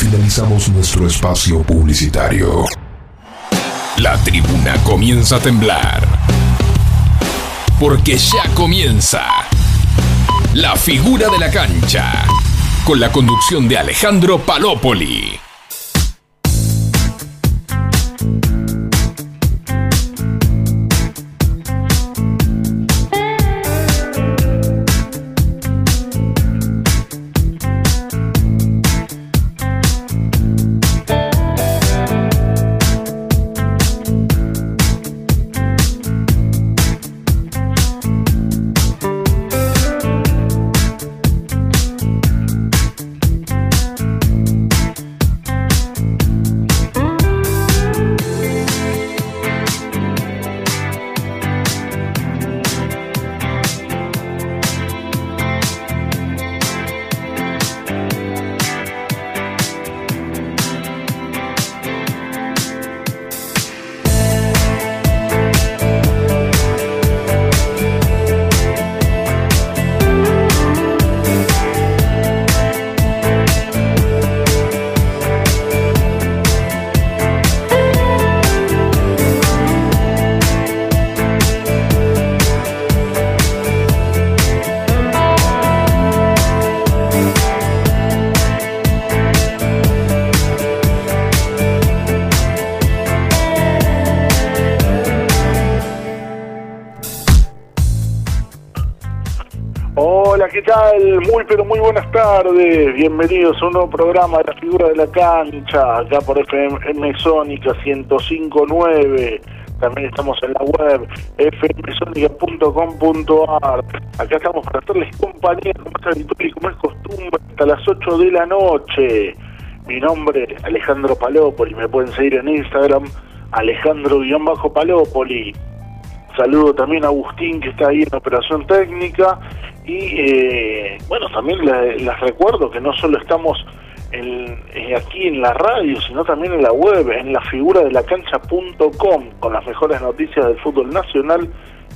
Finalizamos nuestro espacio publicitario. La tribuna comienza a temblar. Porque ya comienza la figura de la cancha. Con la conducción de Alejandro Palópoli. Pero muy buenas tardes. Bienvenidos a un nuevo programa de la figura de la cancha, acá por FM Sónica 1059. También estamos en la web fmsonica.com.ar. Acá estamos para hacerles compañía, como es habitual y como es costumbre, hasta las 8 de la noche. Mi nombre es Alejandro Palópoli. Me pueden seguir en Instagram, Alejandro-Palópoli. Saludo también a Agustín, que está ahí en operación técnica. Y eh, bueno, también le- les recuerdo que no solo estamos en- eh, aquí en la radio, sino también en la web, en la figura de la cancha.com, con las mejores noticias del fútbol nacional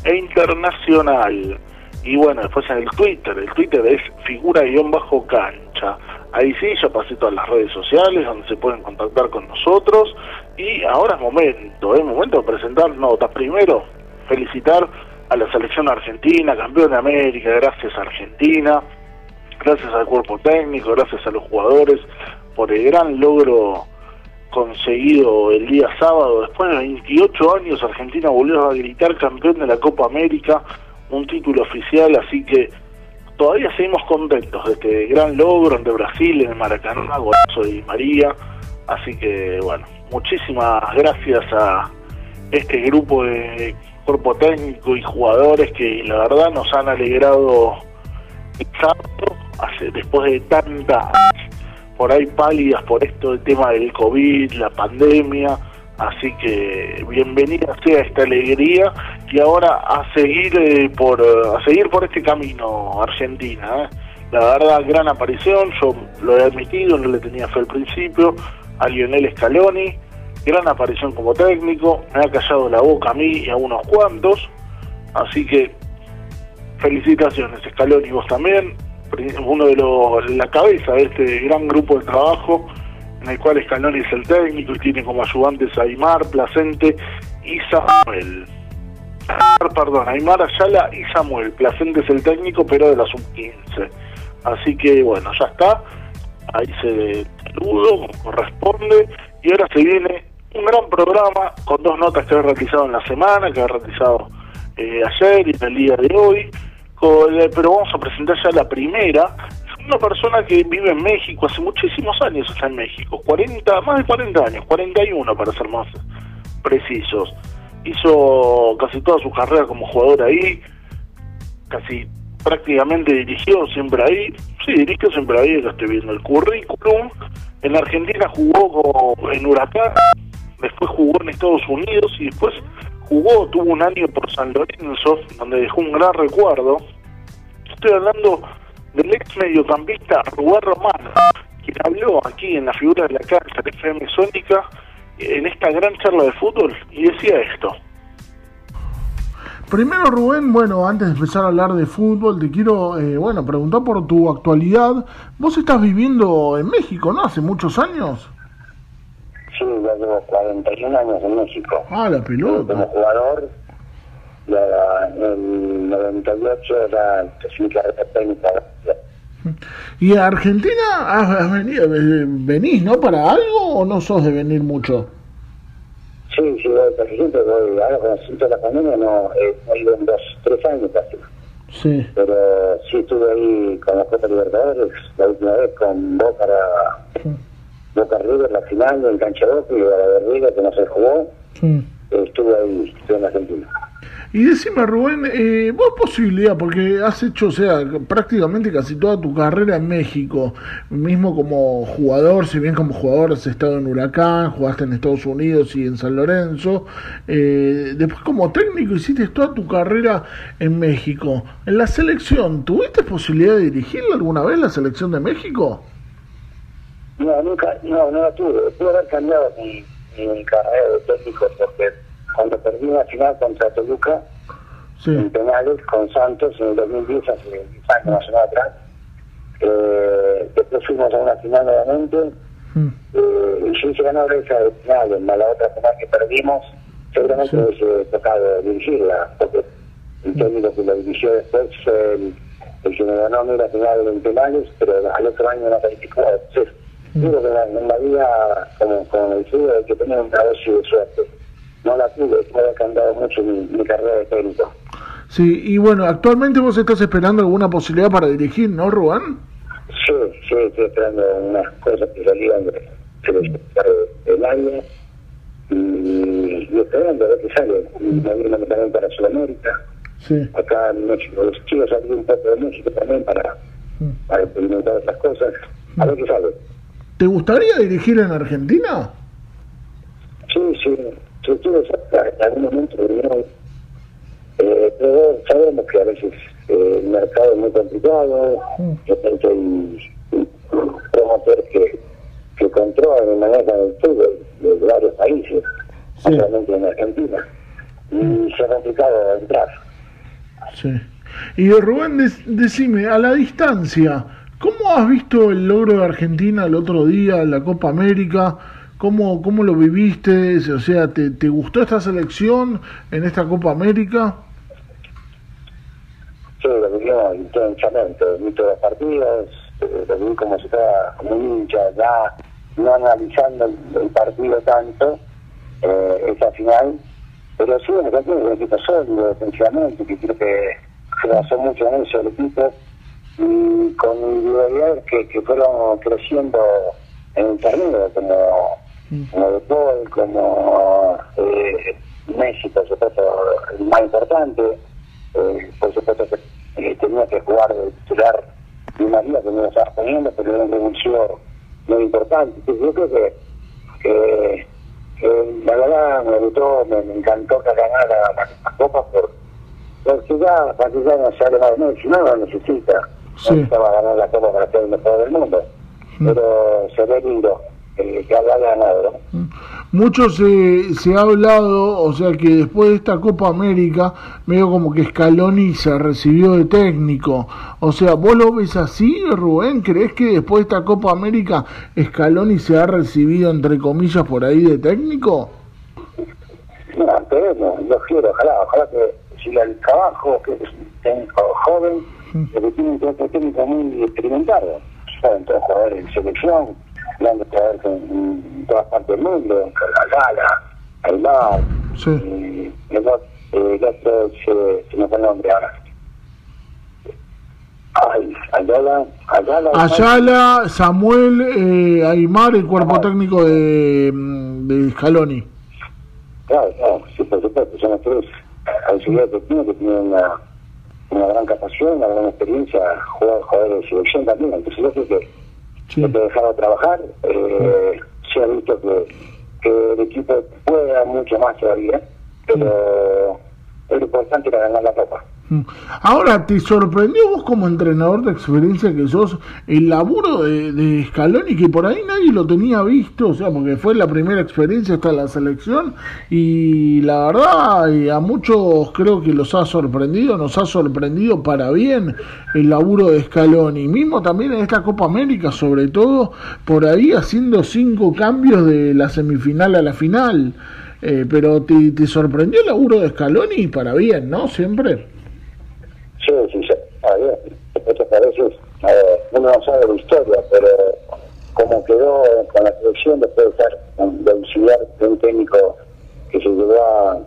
e internacional. Y bueno, después en el Twitter, el Twitter es figura-cancha. Ahí sí, ya pasé todas las redes sociales donde se pueden contactar con nosotros. Y ahora es momento, es momento de presentar notas. Primero, felicitar a la selección argentina, campeón de América, gracias a Argentina, gracias al cuerpo técnico, gracias a los jugadores por el gran logro conseguido el día sábado. Después de 28 años, Argentina volvió a gritar campeón de la Copa América, un título oficial, así que todavía seguimos contentos de este gran logro ante Brasil en el Maracaná, golazo de María. Así que, bueno, muchísimas gracias a este grupo de cuerpo técnico y jugadores que la verdad nos han alegrado el hace, después de tantas por ahí pálidas por esto del tema del COVID, la pandemia, así que bienvenida sea esta alegría y ahora a seguir eh, por a seguir por este camino Argentina, ¿eh? la verdad gran aparición, yo lo he admitido, no le tenía fe al principio, a Lionel Scaloni, gran aparición como técnico, me ha callado la boca a mí y a unos cuantos, así que felicitaciones Scaloni vos también, uno de los la cabeza de este gran grupo de trabajo en el cual Scaloni es el técnico y tiene como ayudantes a Aymar, Placente y Samuel. Perdón, Aymar Ayala y Samuel. Placente es el técnico, pero de la sub-15. Así que bueno, ya está. Ahí se saludo, corresponde. Y ahora se viene un gran programa con dos notas que he realizado en la semana, que he realizado eh, ayer y en el día de hoy. Eh, pero vamos a presentar ya la primera. Es una persona que vive en México, hace muchísimos años está en México, 40, más de 40 años, 41 para ser más precisos. Hizo casi toda su carrera como jugador ahí, casi prácticamente dirigió siempre ahí, sí, dirigió siempre ahí, lo estoy viendo el currículum, En Argentina jugó en Huracán, después jugó en Estados Unidos y después jugó, tuvo un año por San Lorenzo, donde dejó un gran recuerdo. Estoy hablando del ex mediocampista Rubén Román, quien habló aquí en la figura de la cancha de FM Sónica en esta gran charla de fútbol y decía esto. Primero, Rubén, bueno, antes de empezar a hablar de fútbol, te quiero, eh, bueno, preguntar por tu actualidad. Vos estás viviendo en México, ¿no? Hace muchos años. Sí, ya llevo 41 años en México. Ah, la pelota. Como jugador, en el 98 era mi carrera técnica. ¿Y a Argentina has, venido, venís, no, para algo o no sos de venir mucho? Sí, sí, siempre voy. Ahora con el de la pandemia no, eh, he ido en dos, tres años casi. Sí. Pero sí estuve ahí con la Copa Libertadores, la última vez con Boca, la, Boca River, la final en Cancha y la de River que no se jugó. estuve ahí, estuve en Argentina. Y decime, Rubén, eh, vos posibilidad, porque has hecho, o sea, prácticamente casi toda tu carrera en México, mismo como jugador, si bien como jugador has estado en Huracán, jugaste en Estados Unidos y en San Lorenzo, eh, después como técnico hiciste toda tu carrera en México. En la selección, ¿tuviste posibilidad de dirigirla alguna vez, la selección de México? No, nunca, no, no la tuve. Pude haber cambiado mi, mi carrera de técnico porque cuando perdí la final contra Toluca Sí, en penales con Santos en el 2010, hace 10 años más o menos atrás, eh, después fuimos a una final nuevamente Mm. eh, y yo hice ganar esa de final, en la otra final que perdimos, seguramente Sí. hubiese tocado dirigirla, porque el técnico que lo dirigió después el, el que me ganó a mí la final en penales, pero al otro año no calificó. Entonces, digo que en la, vida, como, como el fútbol, hay que tener un negocio de suerte. No la tuve, me ha cambiado mucho mi, mi carrera de técnico. Sí, y bueno, actualmente vos estás esperando alguna posibilidad para dirigir, ¿no, Rubén? Sí, sí, estoy esperando unas cosas que salían de, de- del año y, y esperando a ver qué sale. Y me también para Sudamérica. Sí. Acá en México, los chicos salir un poco de México también para, para experimentar esas cosas. A ver qué sale. ¿Te gustaría dirigir en Argentina? Sí, sí, sí, estuve cerca en algún momento vinieron, eh, pero sabemos que a veces eh, el mercado es muy complicado, de repente hay promotores que, que controlan y manejan el fútbol de varios países, Sí. no solamente en Argentina, y se ha complicado entrar. Sí. Y Rubén, dec- decime, a la distancia, ¿cómo has visto el logro de Argentina el otro día en la Copa América? ¿Cómo, cómo lo viviste? O sea, ¿te, ¿te gustó esta selección en esta Copa América? Sí, lo vivió intensamente, vi todos los partidos, eh, lo vi como si fuera como hincha, ya no analizando el, partido tanto, eh, esa final, pero sí, me parece un equipo sólido defensivamente, que creo que se basó mucho en eso el equipo, y con individualidades que, que fueron creciendo en el torneo, como, como De Paul, como eh, Messi, por supuesto, el más importante, eh, por supuesto que eh, tenía que jugar de titular Di María, que no lo estaba poniendo, pero era un revulsivo muy importante. Entonces, yo creo que, la verdad me gustó, me, me encantó que ganara la, la, la Copa por, porque ya, que ya no de Messi, no lo necesita. Sí. No necesitaba ganar la Copa para ser el mejor del mundo. Pero se ve lindo eh, que haya ganado, ¿no? Mucho se, se ha hablado, o sea que después de esta Copa América, medio como que Scaloni se recibió de técnico. O sea, ¿vos lo ves así, Rubén? ¿Crees que después de esta Copa América Scaloni se ha recibido, entre comillas, por ahí de técnico? No, pero no, yo quiero, ojalá, ojalá que si el trabajo, que es un técnico joven, pero tiene un técnico técnico muy experimentado, saben todos jugadores de selección, grandes jugadores en, en todas partes del mundo, Cargala, Aymar, Sí. y el eh, el otro se, se me fue el nombre ahora. Ay, Ayala, Ayala, Ayala, Samuel, eh, Aymar, el cuerpo técnico de, mm, de Scaloni. Claro, claro, sí, por supuesto, son los tres que tiene, que tienen una, una gran capacidad, una gran experiencia, jugar jugadores de selección también, entonces yo creo que, Sí. Que dejarlo trabajar. Eh, se ha visto que, que el equipo puede dar mucho más todavía, pero es importante era ganar la copa. Mm. Ahora, ¿te sorprendió vos como entrenador de experiencia que sos el laburo de, de Scaloni que por ahí nadie lo tenía visto? O sea, porque fue la primera experiencia hasta la selección y la verdad a muchos creo que los ha sorprendido, nos ha sorprendido para bien el laburo de Scaloni. Mismo también en esta Copa América, sobre todo, por ahí haciendo cinco cambios de la semifinal a la final. Eh, pero te, te sorprendió el laburo de Scaloni para bien, ¿no? Siempre. Sí, sí, sí. Muchas veces eh, uno no sabe la historia, pero como quedó con la selección después de estar de auxiliar de un técnico que se llevó a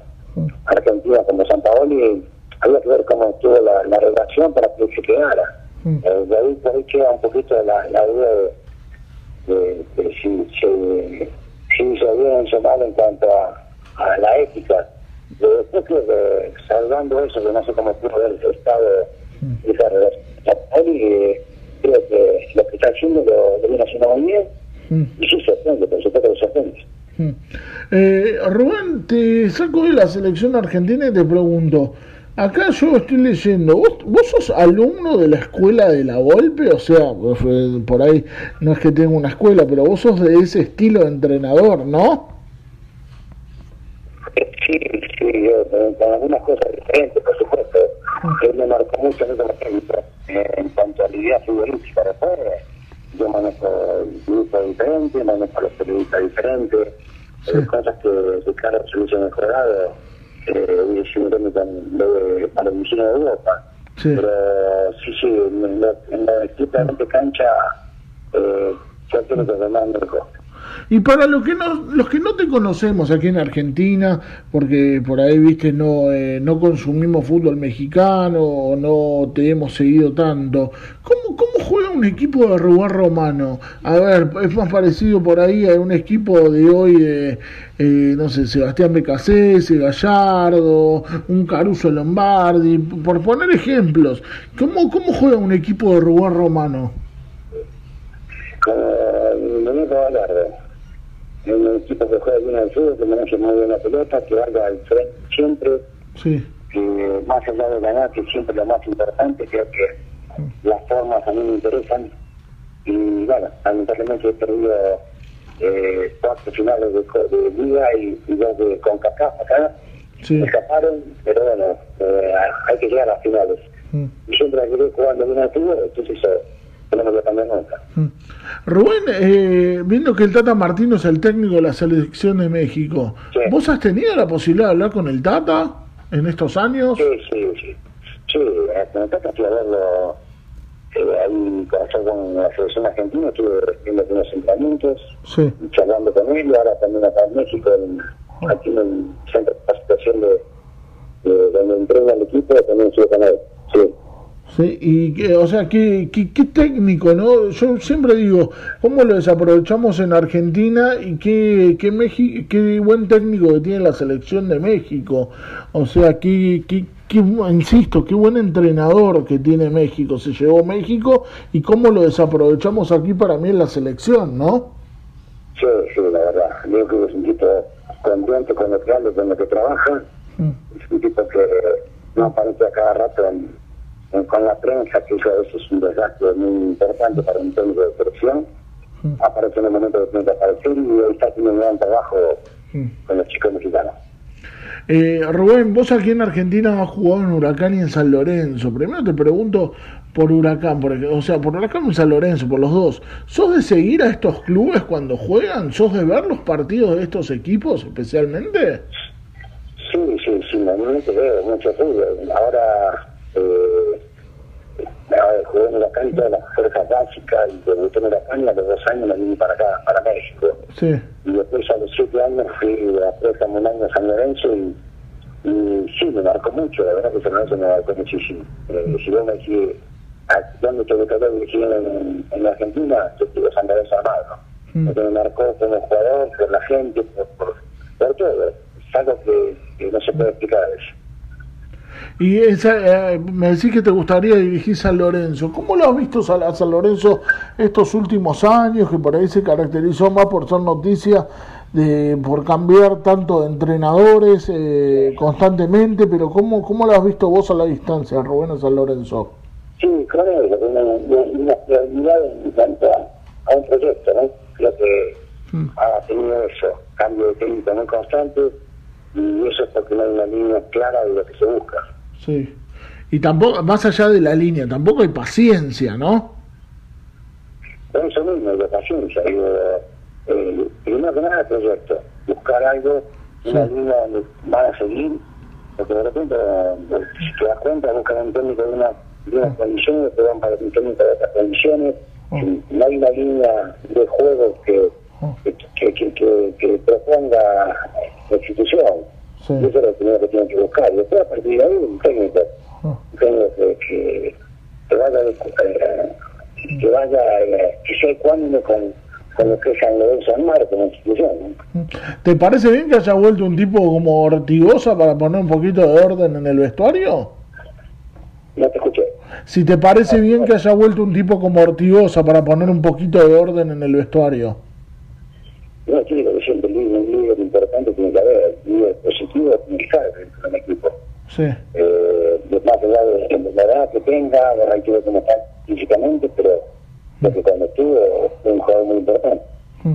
Argentina como San Paoli, había que ver cómo estuvo la, la relación para que se quedara. Mm. Eh, de, ahí, de ahí queda un poquito la, la duda de, de, de si, si, si hizo bien o mal en cuanto a, a la ética después que salvando eso, que no sé cómo pudo haber estado de esa relación, eh, creo que lo que está haciendo lo, lo viene haciendo muy bien mm. y sí sorprende, por supuesto que sorprende. Mm. Eh, Rubén, te saco de la selección argentina y te pregunto, acá yo estoy leyendo, ¿vos, vos sos alumno de la escuela de la Golpe? O sea, por ahí no es que tenga una escuela, pero vos sos de ese estilo de entrenador, ¿no? Sí, yo, con algunas cosas diferentes, por supuesto. Él me marcó mucho en como técnico en cuanto a la idea futbolística. Después, yo manejo el grupo diferente, manejo los periodistas diferentes, sí. Hay cosas que, que claro, se hubiesen mejorado. Eh, y un técnico de, para el de Europa. Sí. Pero sí, sí, en la, en la cancha, eh, yo tengo que demás mejor. Y para los que no, los que no te conocemos aquí en Argentina, porque por ahí viste no, eh, no consumimos fútbol mexicano o no te hemos seguido tanto, ¿cómo, cómo juega un equipo de Rubén Romano? A ver, es más parecido por ahí a un equipo de hoy de, eh, no sé, Sebastián Becasese, Gallardo, un Caruso Lombardi, por poner ejemplos. ¿Cómo, cómo juega un equipo de Rubén Romano? Con Gallardo un equipo que juega bien al fútbol, que maneja muy bien la pelota, que vaya al frente siempre. Sí. Que más allá de ganar, que siempre lo más importante, creo que las formas a mí me interesan. Y bueno, lamentablemente he perdido eh, cuatro finales de, de Liga y, y dos de CONCACAF acá. Sí. Me escaparon, pero bueno, eh, hay que llegar a las finales. Mm. Y siempre que jugando bien al fútbol, entonces eso Mm. Rubén, eh, viendo que el Tata Martino es el técnico de la selección de México, sí. ¿vos has tenido la posibilidad de hablar con el Tata en estos años? Sí, sí, sí. Sí, con el Tata fui a verlo eh, ahí con la selección argentina, estuve viendo algunos entrenamientos, sí. charlando con él, ahora también acá en México, en, aquí en el centro de capacitación de, de, donde entrena el equipo, también estuve con él. Sí. Y que, o sea, qué, qué, qué, técnico, ¿no? Yo siempre digo, ¿cómo lo desaprovechamos en Argentina y qué, qué, México, qué buen técnico que tiene la selección de México? O sea, qué, qué, qué, insisto, qué buen entrenador que tiene México, se llevó México y cómo lo desaprovechamos aquí para mí en la selección, ¿no? Sí, sí, la verdad. Yo creo que es un tipo contento con lo que habla, con lo que trabaja. Mm. Es un tipo que no aparece a cada rato en con la prensa, que eso es un desgaste muy importante para un técnico de selección. Mm. Aparece en el momento de tener que aparecer y hoy está haciendo un gran trabajo mm. con los chicos mexicanos. Eh, Rubén, vos aquí en Argentina has jugado en Huracán y en San Lorenzo. Primero te pregunto por Huracán, por, o sea, por Huracán y San Lorenzo, por los dos. ¿Sos de seguir a estos clubes cuando juegan? ¿Sos de ver los partidos de estos equipos especialmente? Sí, sí, sí, normalmente veo mucho fútbol. Ahora eh, jugué en Huracán todas las fuerzas básicas y debuté en Huracán y a los dos años me vine para acá, para México. Sí. Y después a los siete años fui a préstamo un año a San Lorenzo y, y sí, me marcó mucho, la verdad que San Lorenzo me marcó muchísimo. Eh, si vos me decís, ¿dónde te gustaría dirigir en, en Argentina? Yo digo San Lorenzo Armado. Mm. Porque me marcó como jugador, por la gente, por, por, por todo. Es algo que, que no se puede explicar eso. Y esa, eh, me decís que te gustaría dirigir San Lorenzo. ¿Cómo lo has visto a San Lorenzo estos últimos años, que por ahí se caracterizó más por ser noticia, de, por cambiar tanto de entrenadores eh, constantemente? Pero ¿cómo, ¿cómo lo has visto vos a la distancia, Rubén, a San Lorenzo? Sí, que una, una prioridad en cuanto a, un proyecto, ¿no? Creo que mm. ha tenido eso, cambio de técnica muy constante y eso es porque no hay una línea clara de lo que se busca. Sí. Y tampoco, más allá de la línea, tampoco hay paciencia, ¿no? Eso mismo, hay paciencia. eh, primero que nada el proyecto, buscar algo, una línea donde van a seguir, porque de repente, si te das cuenta, buscan un técnico de, una, de unas condiciones, te van para un técnico de otras condiciones, no hay una línea de juego que, que, que, que, que proponga la institución. Sí. Eso es lo primero que tienen que buscar. Y después, a partir de ahí, un técnico. Oh. Un técnico que, que, vaya, eh, que vaya, eh, que sea ecuánime con, con lo que es San Lorenzo del Mar como institución. ¿Te parece bien que haya vuelto un tipo como Ortigosa para poner un poquito de orden en el vestuario? No te escuché. Si te parece bien que haya vuelto un tipo como Ortigosa para poner un poquito de orden en el vestuario. No, tiene que siempre un líder importante tiene que haber, un líder positivo tiene que estar dentro de un equipo. Sí. Eh, más allá de, la edad que tenga, ahora hay que cómo está físicamente, pero lo que cuando estuvo fue un jugador muy importante. Mm.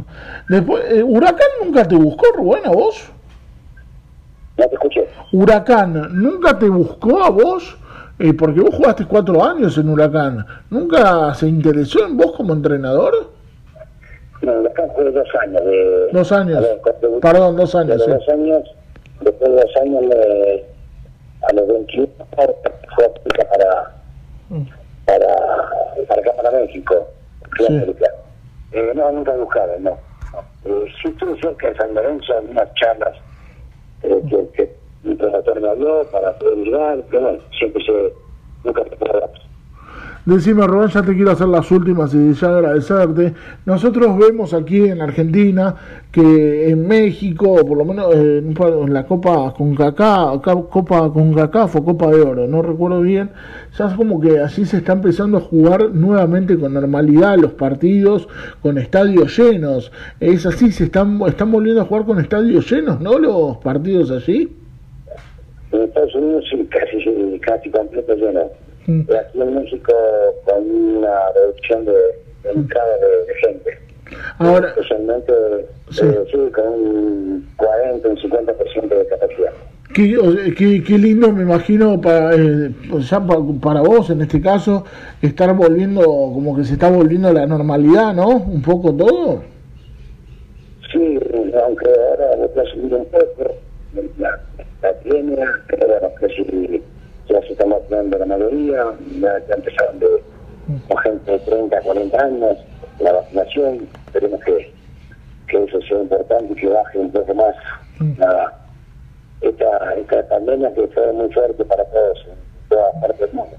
Después, eh, ¿Huracán nunca te buscó, Rubén, a vos? No te escuché. ¿Huracán nunca te buscó a vos? Eh, porque vos jugaste cuatro años en Huracán. ¿Nunca se interesó en vos como entrenador? No, Huracán fue dos años. De, dos años. Perdón, dos años. De dos años, después de dos años, me, a los 21 fue a para, mm. para, para acá, para México. Sí. Eh, no, nunca buscaron, no. Eh, sí estuve cerca de San Lorenzo en unas charlas eh, que, que mi profesor me habló para poder llegar, pero bueno, siempre se, nunca se Decime, Rubén, ya te quiero hacer las últimas y ya agradecerte. Nosotros vemos aquí en Argentina que en México, por lo menos en la Copa con Copa con o Copa de Oro, no recuerdo bien, ya es como que así se está empezando a jugar nuevamente con normalidad los partidos, con estadios llenos. Es así, se están, están volviendo a jugar con estadios llenos, ¿no? Los partidos allí. En Estados Unidos sí, casi, casi completo lleno. Aquí en México con una reducción de, de entrada de, de, gente. Ahora, especialmente sí. Eh, sí, con un 40, un 50% de capacidad. Qué, qué, qué, lindo, me imagino, para, eh, ya para vos en este caso, estar volviendo, como que se está volviendo a la normalidad, ¿no? Un poco todo. Sí, aunque ahora va a subir un poco la, la tiene, pero bueno, que si está vacunando la mayoría, ya, ya empezaron de, con gente de 30, 40 años, la vacunación, esperemos que, que eso sea importante y que baje un poco más la, esta, esta pandemia que fue muy fuerte para todos en todas partes del mundo.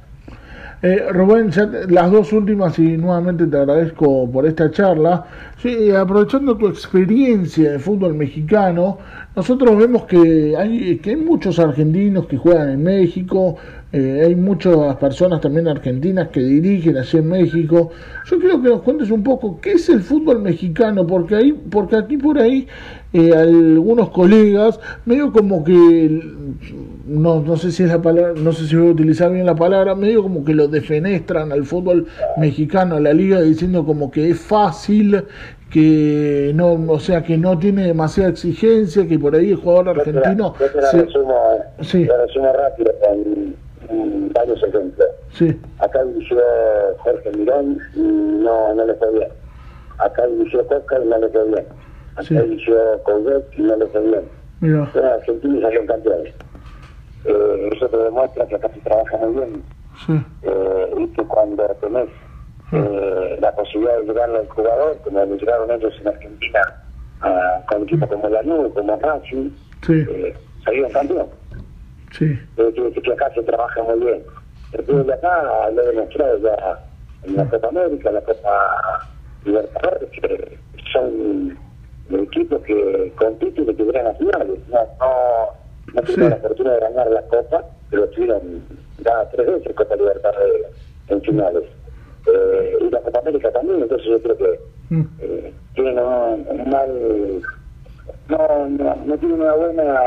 Eh, Rubén, ya las dos últimas y nuevamente te agradezco por esta charla. Sí, aprovechando tu experiencia de fútbol mexicano, nosotros vemos que hay, que hay muchos argentinos que juegan en México, eh, hay muchas personas también argentinas que dirigen allí en México. Yo quiero que nos cuentes un poco qué es el fútbol mexicano, porque ahí, porque aquí por ahí eh, algunos colegas medio como que no, no sé si es la palabra, no sé si voy a utilizar bien la palabra, medio como que lo defenestran al fútbol mexicano, a la liga, diciendo como que es fácil, que no, o sea, que no tiene demasiada exigencia, que por ahí el jugador argentino... Yo te la, se... resumo, sí. la resumo rápido con varios ejemplos. Sí. Acá dirigió Jorge Mirón no, no le fue bien. Acá dirigió Coca y no le fue bien Acá sí. dirigió Coudet y no le fue bien. Mira. Pero Argentina salieron campeones. Eh, eso te demuestra que acá se trabaja muy bien. Sí. Eh, y que cuando tenés eh, la posibilidad de llegar al jugador, como lo llegaron ellos en Argentina, a, con equipos como la Nube, como Racing, sí. eh, salieron campeón. Sí. Que acá se trabaja muy bien. El fútbol de acá lo demostrado ya en la Copa América, la Copa Libertadores, que son equipos que compiten y que llegan a finales. No, no, no sí. la fortuna de ganar la Copa, pero estuvieron ya tres veces Copa Libertadores en finales. Eh, y la Copa América también, entonces yo creo que Mm. eh, tienen un, un mal. No, no, no tienen una buena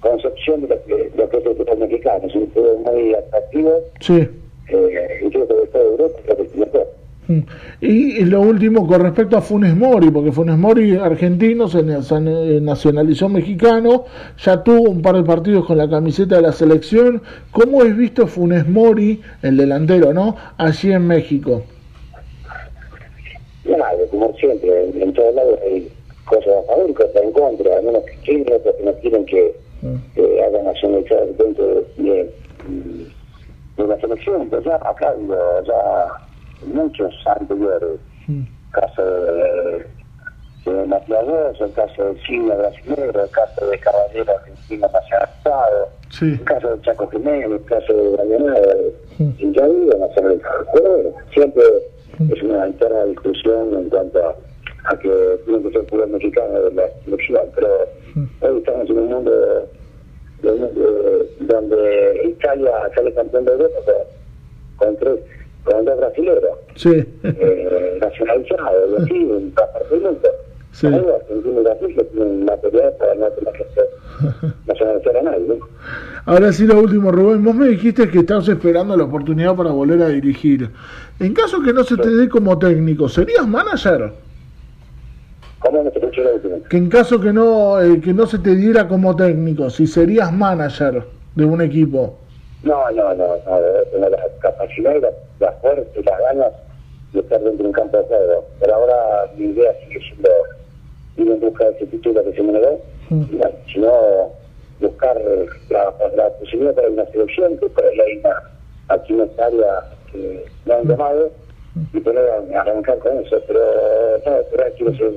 concepción de lo que, lo que es el fútbol mexicano. Es un fútbol muy atractivo Sí. eh, y creo que de Europa creo que es mejor. Mm. Y, lo último con respecto a Funes Mori, porque Funes Mori argentino se, eh, nacionalizó mexicano, ya tuvo un par de partidos con la camiseta de la selección. ¿Cómo es visto Funes Mori, el delantero, no? Allí en México. Nada, como siempre, en, en todos lados hay cosas a favor y cosas en contra. Algunos que quieren, otros que no quieren que, que hagan nacionalizar dentro de, de, de la selección. Pero ya acá digo, ya muchos anteriores, caso de, de Matías Gómez, el caso del Cine brasileño, el caso de Caballero argentino nacionalizado, Sí. el caso de Chaco Jiménez, el caso de nacionalizado. Pero bueno, siempre es una eterna discusión en cuanto a, a que tiene que ser fútbol mexicano de la selección, pero hoy estamos en un mundo de- de- donde Italia sale campeón de Europa con, tres, con dos brasileños Sí. eh, nacionalizados, en todas partes del mundo. Sí. Argentina y Brasil que tienen material para no tener que nacionalizar a nadie. ¿no? Ahora sí, lo último, Rubén. Vos me dijiste que estabas esperando la oportunidad para volver a dirigir. En caso que no se te dé como técnico, ¿serías manager? ¿Cómo no se escuchó la última? Que en caso que no, eh, que no se te diera como técnico, si serías manager de un equipo. No, no, no, no, debe tener la capacidad y la, la fuerza y las ganas de estar dentro de un campo de juego. Pero ahora mi idea sigue siendo ir en busca de ese título que se me negó, y bueno, si no, buscar la, la posibilidad para una selección, que por ahí hay una, aquí área que me han llamado, y poder arrancar con eso. Pero, no, pero quiero ser,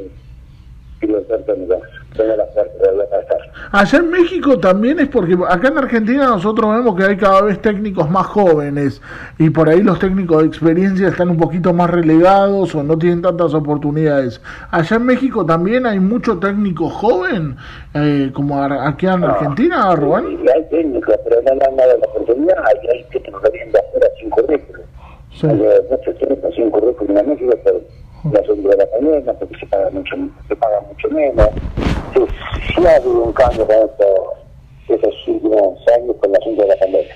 tengo la fuerza de volver a estar. Allá en México también es porque acá en Argentina nosotros vemos que hay cada vez técnicos más jóvenes y por ahí los técnicos de experiencia están un poquito más relegados o no tienen tantas oportunidades. Allá en México también hay mucho técnico joven, eh, como aquí en Argentina, Rubén. Y hay técnicos, pero no le han dado la oportunidad. Y hay técnicos que vienen de afuera sin currículum. Sí. Hay eh, muchos técnicos sin currículum en México por la asunto de la pandemia, porque se paga mucho, se paga mucho menos. Ha habido un cambio con esto, esos últimos años con de la pandemia.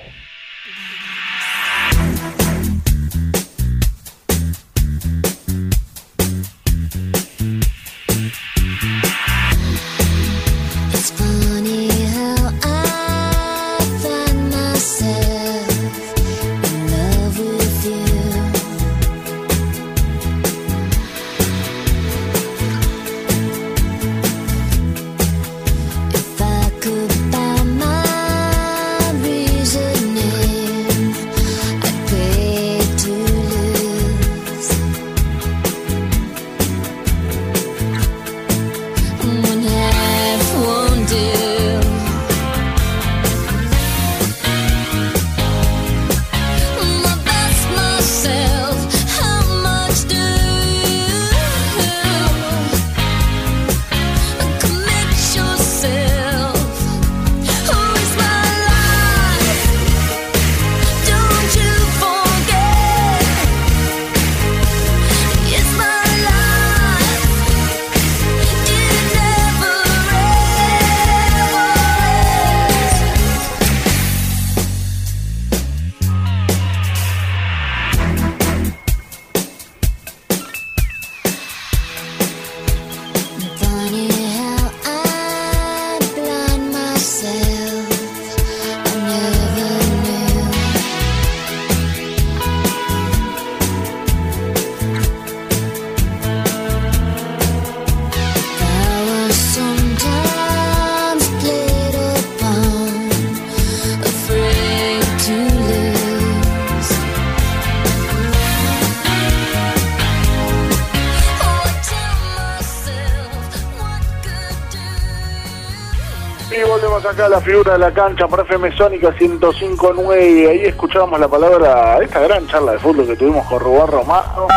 Acá la figura de la cancha por FM Sónica 105.9. Ahí escuchábamos la palabra, esta gran charla de fútbol que tuvimos con Rubén Romano,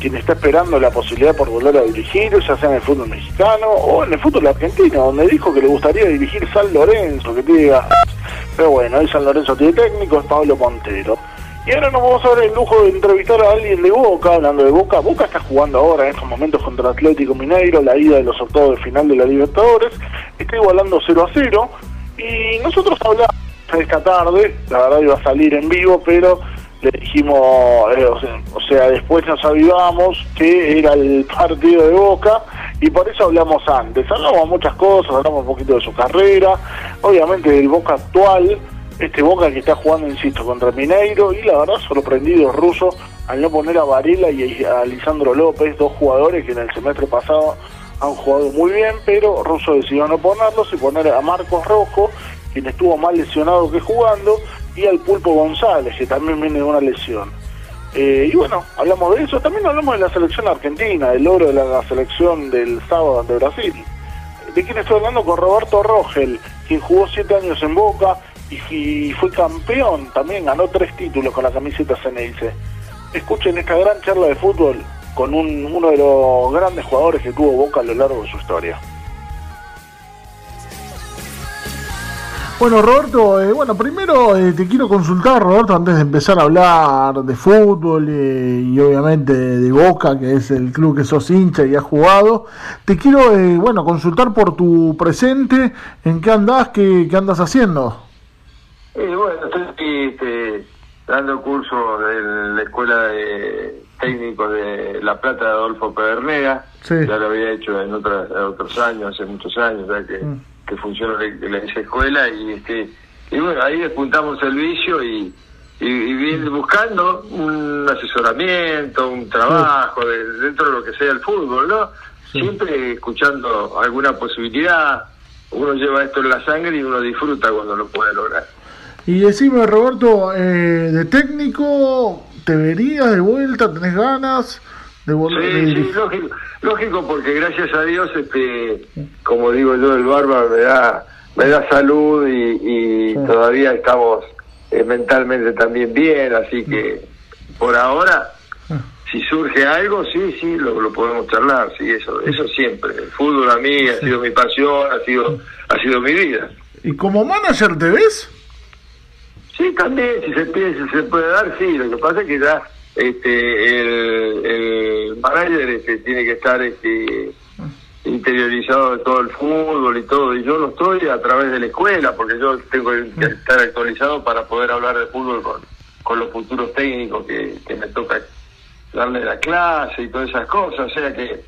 quien está esperando la posibilidad por volver a dirigir, ya sea en el fútbol mexicano o en el fútbol argentino, donde dijo que le gustaría dirigir San Lorenzo, que tiene Pero bueno, hoy San Lorenzo tiene técnico, es Pablo Montero. Y ahora nos vamos a dar el lujo de entrevistar a alguien de Boca, hablando de Boca. Boca está jugando ahora en estos momentos contra Atlético Mineiro, la ida de los octavos de final de la Libertadores. Está igualando 0 a 0. Y nosotros hablamos esta tarde, la verdad iba a salir en vivo, pero le dijimos, eh, o, sea, o sea, después nos avivamos que era el partido de Boca y por eso hablamos antes. Hablamos muchas cosas, hablamos un poquito de su carrera, obviamente del Boca actual, este Boca que está jugando, insisto, contra Mineiro y la verdad sorprendido ruso al no poner a Varela y a Lisandro López, dos jugadores que en el semestre pasado han jugado muy bien, pero Russo decidió no ponerlos y poner a Marcos Rojo, quien estuvo más lesionado que jugando, y al Pulpo González, que también viene de una lesión. Eh, y bueno, hablamos de eso, también hablamos de la selección argentina, del logro de la, selección del sábado ante Brasil. ¿De quién estoy hablando? Con Roberto Rogel, quien jugó siete años en Boca y, y fue campeón, también ganó tres títulos con la camiseta Ceneice. Escuchen esta gran charla de fútbol con un, uno de los grandes jugadores que tuvo Boca a lo largo de su historia. Bueno, Roberto, eh, bueno, primero eh, te quiero consultar, Roberto, antes de empezar a hablar de fútbol eh, y obviamente de Boca, que es el club que sos hincha y has jugado. Te quiero, eh, bueno, consultar por tu presente, en qué andás, qué, qué andas haciendo. Eh, bueno, estoy este, dando curso de la Escuela de Técnicos de La Plata de Adolfo Pedernera. Sí. Ya lo había hecho en, otras- en otros años, hace muchos años ya que, Mm. que funciona esa escuela. Y este y bueno, ahí despuntamos el vicio y, y, y vine buscando un asesoramiento, un trabajo de- dentro de lo que sea el fútbol, ¿no? Sí. Siempre escuchando alguna posibilidad. Uno lleva esto en la sangre y uno disfruta cuando lo puede lograr. Y decime, Roberto, eh, de técnico, ¿te verías de vuelta? ¿Tenés ganas de volver a Sí, sí, lógico, lógico, porque gracias a Dios, este, como digo yo, el bárbaro me da, me da salud y, y Sí. todavía estamos eh, mentalmente también bien, así que por ahora, Ah. si surge algo, sí, sí, lo, lo podemos charlar, sí, eso, eso siempre. El fútbol a mí ha sido mi pasión, ha sido, ha sido mi vida. ¿Y como manager te ves? Sí, también, si se pide, si se puede dar, sí. Lo que pasa es que ya este, el, el manager este, tiene que estar este, interiorizado de todo el fútbol y todo. Y yo lo estoy a través de la escuela, porque yo tengo que estar actualizado para poder hablar de fútbol con, con los futuros técnicos que, que me toca darle la clase y todas esas cosas. O sea que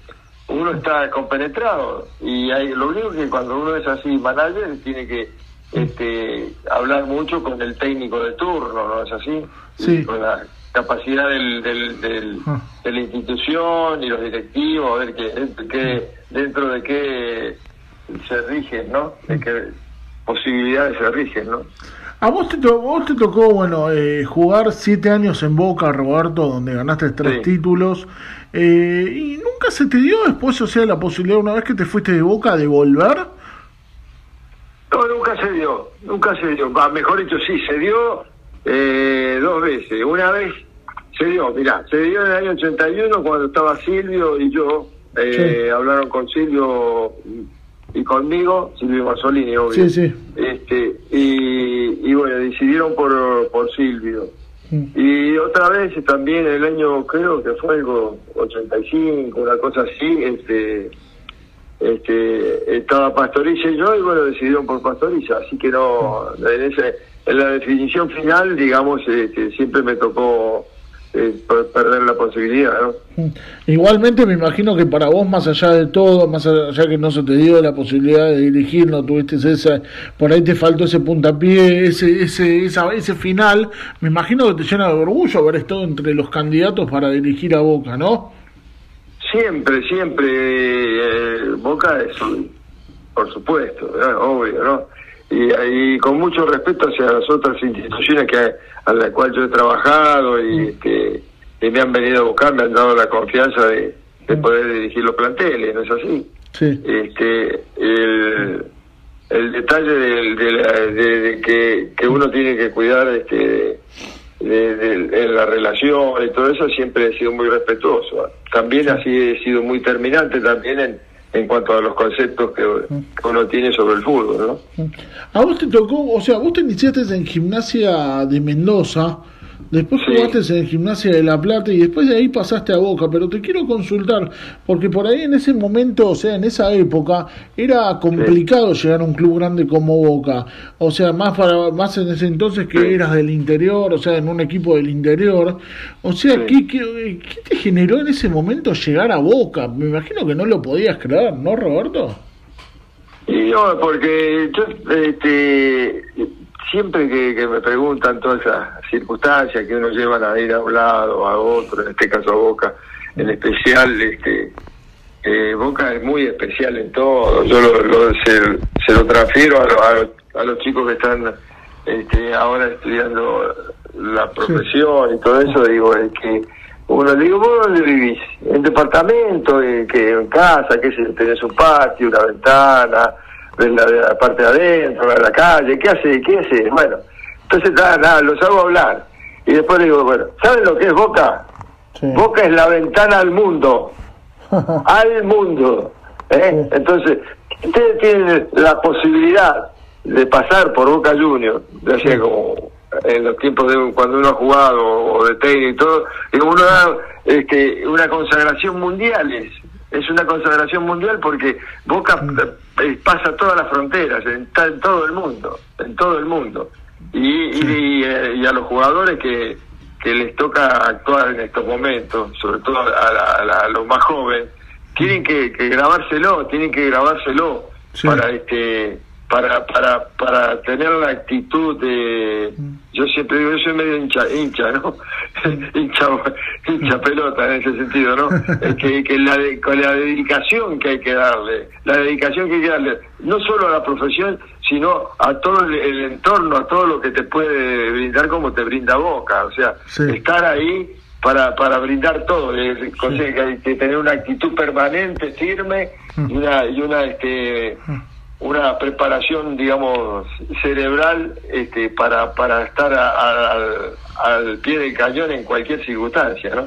uno está compenetrado. Y hay, lo único que cuando uno es así manager tiene que este, hablar mucho con el técnico de turno, ¿no es así? Sí. Con la capacidad del, del, del- Ah. de la institución y los directivos, a ver qué, dentro de qué se rigen, ¿no? De qué posibilidades se rigen, ¿no? A vos te, to- vos te tocó, bueno, eh, jugar siete años en Boca, Roberto, donde ganaste tres Sí. títulos. eh, ¿Y nunca se te dio después, o sea, la posibilidad, una vez que te fuiste de Boca, de volver? No, nunca se dio, nunca se dio. Va, mejor dicho, sí, se dio eh, dos veces. Una vez se dio, mirá, se dio en el año 81 cuando estaba Silvio y yo. eh, Sí. Hablaron con Silvio y conmigo, Silvio Masolini, obvio. Sí, sí. Este, y, y bueno, decidieron por, por Silvio. Mm. Y otra vez también en el año, creo que fue algo 85, una cosa así, este este estaba Pastoriza y yo y bueno decidieron por Pastoriza así que no en ese en la definición final digamos este, siempre me tocó eh, per- perder la posibilidad. Mm. Igualmente me imagino que para vos, más allá de todo, más allá que no se te dio la posibilidad de dirigir, no tuviste esa, por ahí te faltó ese puntapié, ese, ese, esa, ese final, me imagino que te llena de orgullo haber estado entre los candidatos para dirigir a Boca, ¿no? Siempre siempre eh, Boca es un- por supuesto ¿no? obvio no y, y con mucho respeto hacia las otras instituciones que a las cuales yo he trabajado y este, que me han venido a buscar me han dado la confianza de, de poder dirigir los planteles no es así Sí. este el, el detalle de, la- de- de que, que uno tiene que cuidar este de, de- en la relación y todo eso siempre he sido muy respetuoso. También así he sido muy terminante también en, en cuanto a los conceptos que, que uno tiene sobre el fútbol, ¿no? A vos te tocó, o sea, vos te iniciaste en gimnasia de Mendoza, después Sí. jugaste en gimnasia de La Plata y después de ahí pasaste a Boca, pero te quiero consultar, porque por ahí en ese momento, o sea, en esa época, era complicado llegar a un club grande como Boca, o sea, más para más en ese entonces que Sí. eras del interior, o sea, en un equipo del interior, o sea. ¿qué, qué, qué te generó en ese momento llegar a Boca? Me imagino que no lo podías creer, ¿no, Roberto? Y no, porque yo este, siempre que, que me preguntan todas esas circunstancias que uno llevan a ir a un lado, a otro, en este caso a Boca, en especial, este, eh, Boca es muy especial en todo. Yo lo, lo- se, se lo transfiero a, lo- a los- a los chicos que están este, ahora estudiando la profesión y todo eso. Digo, es que uno le digo, ¿vos dónde vivís? ¿En departamento? ¿En, que en casa? ¿Qué sé yo? ¿Tenés un patio, una ventana? ¿Ves la, la parte de adentro, la, la calle? ¿Qué hace? ¿Qué hace? Bueno, entonces nada, nada, los hago hablar. Y después le digo, bueno, ¿saben lo que es Boca? Sí. Boca es la ventana al mundo al mundo. ¿eh? Entonces, ustedes tienen la posibilidad de pasar por Boca Juniors, ya sea como en los tiempos de cuando uno ha jugado o de técnico y todo, y uno da este, una consagración mundial. Es, es una consagración mundial porque Boca eh, pasa todas las fronteras, está en todo el mundo, en todo el mundo. Y, y, eh, y a los jugadores que, que les toca actuar en estos momentos, sobre todo a, la- a la- a los más jóvenes, tienen que, que grabárselo, tienen que grabárselo Sí. para este para para para tener la actitud de yo siempre digo yo soy medio hincha hincha no hincha hincha pelota en ese sentido no Es que, que la de- con la dedicación que hay que darle la dedicación que hay que darle no solo a la profesión sino a todo el, el entorno a todo lo que te puede brindar como te brinda Boca o sea Sí. estar ahí para, para brindar todo, que hay que tener una actitud permanente, firme y una, y una este una preparación digamos cerebral este para, para estar a- a- al, al pie del cañón en cualquier circunstancia, ¿no?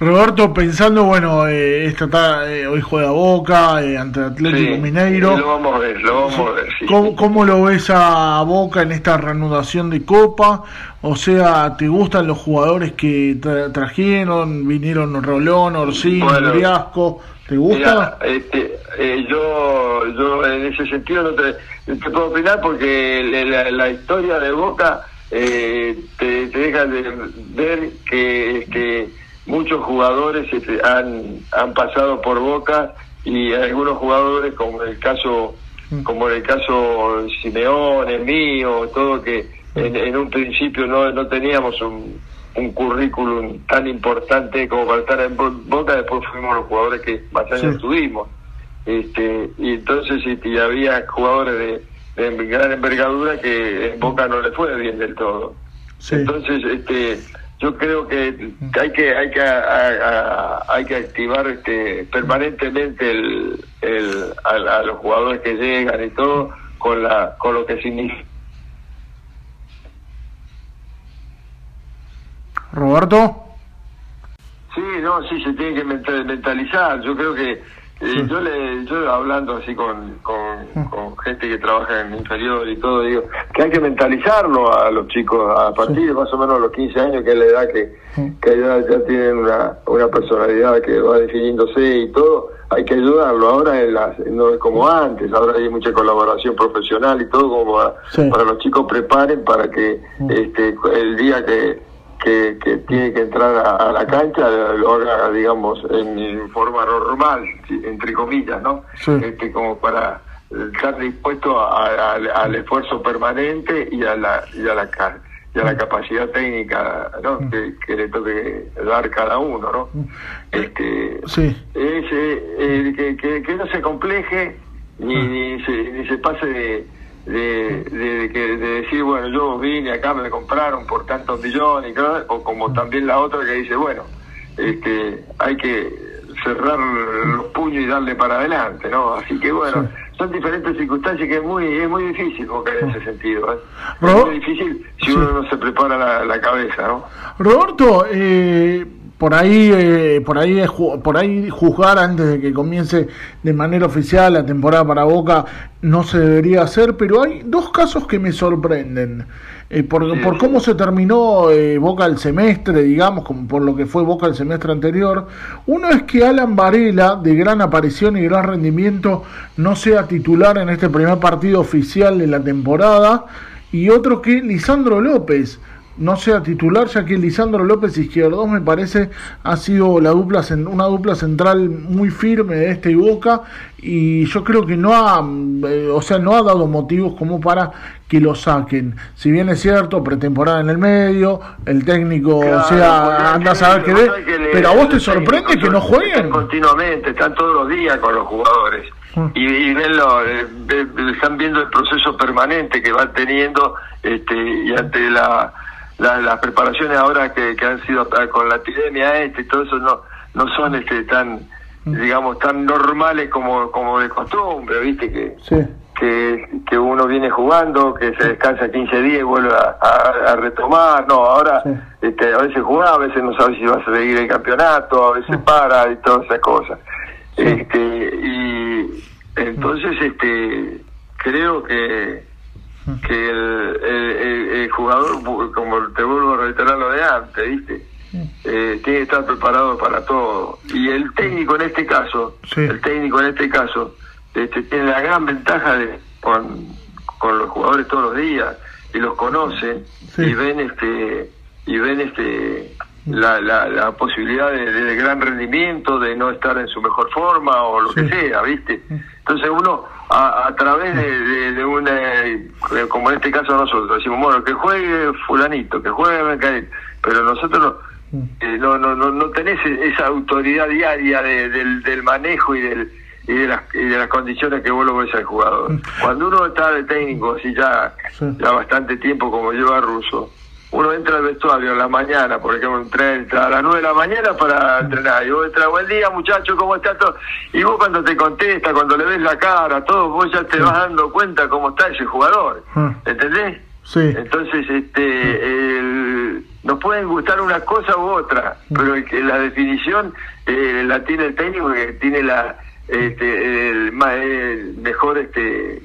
Roberto, pensando, bueno, eh, esta ta- eh, hoy juega Boca eh, ante Atlético Sí, Mineiro. Lo vamos a ver, lo vamos a ver, sí. ¿Cómo, cómo lo ves a Boca en esta reanudación de Copa? O sea, ¿te gustan los jugadores que tra- trajeron? Vinieron Rolón, Orsini, Bueno, Briasco. ¿Te gusta? Mira, este, eh, yo, yo en ese sentido no te, puedo opinar porque la, historia de Boca eh, te, te deja de ver que este, muchos jugadores este, han, han pasado por Boca y algunos jugadores como el caso como en el caso Simeone, mío, todo que en, en un principio no, no teníamos un, un currículum tan importante como para estar en Bo- Boca, después fuimos los jugadores que más años Sí. tuvimos. Este, y entonces y había jugadores de, de gran envergadura que en Boca no le fue bien del todo. Sí. Entonces, este, yo creo que hay que hay que a- a- hay que activar este permanentemente el, el a, a los jugadores que llegan y todo con la con lo que significa Roberto. Sí, no, sí, se tiene que menta- mentalizar. Yo creo que eh, yo le, yo hablando así con, con, con gente que trabaja en inferior y todo, digo que hay que mentalizarlo a los chicos a partir de más o menos los 15 años, que es la edad que, que ya, ya tienen una, una personalidad que va definiéndose y todo. Hay que ayudarlo. Ahora en las- no es como antes, ahora hay mucha colaboración profesional y todo como para, para los chicos preparen para que este el día que que, que tiene que entrar a, a la cancha lo haga, digamos, en, forma normal, entre comillas, ¿no? Sí. Este, como para estar dispuesto a- a- al, esfuerzo permanente y a la y a la y a la capacidad técnica ¿no? que, que le toque dar cada uno, ¿no? Este, Sí. es, eh, eh, que, que, que no se compleje ni, ni, se, ni se pase de, de, de, que- de decir, bueno, yo vine acá, me compraron por tantos millones, y todo, o como también la otra que dice, bueno, este hay que cerrar los puños y darle para adelante, ¿no? Así que bueno, son diferentes circunstancias que es muy es muy difícil Boca en ese sentido, ¿eh? Es muy difícil si uno no se prepara la, la cabeza, ¿no? Roberto, eh, por ahí, eh, por ahí, por ahí juzgar antes de que comience de manera oficial la temporada para Boca no se debería hacer, pero hay dos casos que me sorprenden. Eh, por, cómo se terminó eh, Boca el semestre, digamos, como por lo que fue Boca el semestre anterior. Uno es que Alan Varela, de gran aparición y gran rendimiento, no sea titular en este primer partido oficial de la temporada. Y otro que Lisandro López no sea titular, ya que Lisandro López Izquierdos me parece ha sido la dupla una dupla central muy firme de este y Boca y yo creo que no ha eh, o sea no ha dado motivos como para que lo saquen. Si bien es cierto, pretemporada en el medio, el técnico, o sea, anda a saber que qué ve, pero a vos te sorprende que no jueguen. continuamente, están todos los días con los jugadores. Mm. Y, y ven lo- eh, están viendo el proceso permanente que van teniendo este, y ante la, la- las preparaciones ahora que, que han sido ah, con la epidemia este y todo eso no no son este tan digamos tan normales como como de costumbre viste que Sí. que, que uno viene jugando, que se descansa 15 días y vuelve a, a- a retomar. No, ahora Sí. este, a veces juega, a veces no sabe si va a seguir el campeonato, a veces para y todas esas cosas. Este, y entonces este creo que que el, el- el- el jugador, como te vuelvo a reiterar lo de antes, ¿viste? Eh, tiene que estar preparado para todo. Y el técnico en este caso, Sí. el técnico en este caso, este, tiene la gran ventaja de con, con los jugadores todos los días y los conoce Sí. y ven este y ven este la, la, la posibilidad de, de gran rendimiento, de no estar en su mejor forma o lo Sí. que sea, ¿viste? Entonces uno a, a través de, de, de una, eh, como en este caso nosotros, decimos, bueno, que juegue fulanito, que juegue Mercadito, pero nosotros no, eh, no, no, no, no tenés e- esa autoridad diaria de- del, del manejo y del y de las y de las condiciones que vos lo ves al jugador. Cuando uno está de técnico, así ya, ya bastante tiempo como lleva Russo, uno entra al vestuario en la mañana, por ejemplo, entra, a las 9 de la mañana para entrenar, y vos entras, buen día muchacho, ¿cómo está todo? Y vos cuando te contesta, cuando le ves la cara, todo, vos ya te vas dando cuenta cómo está ese jugador, Ah. ¿entendés? Sí. Entonces, este, el- nos pueden gustar una cosa u otra, pero el que la definición eh, la tiene el técnico que tiene la este, el, el mejor este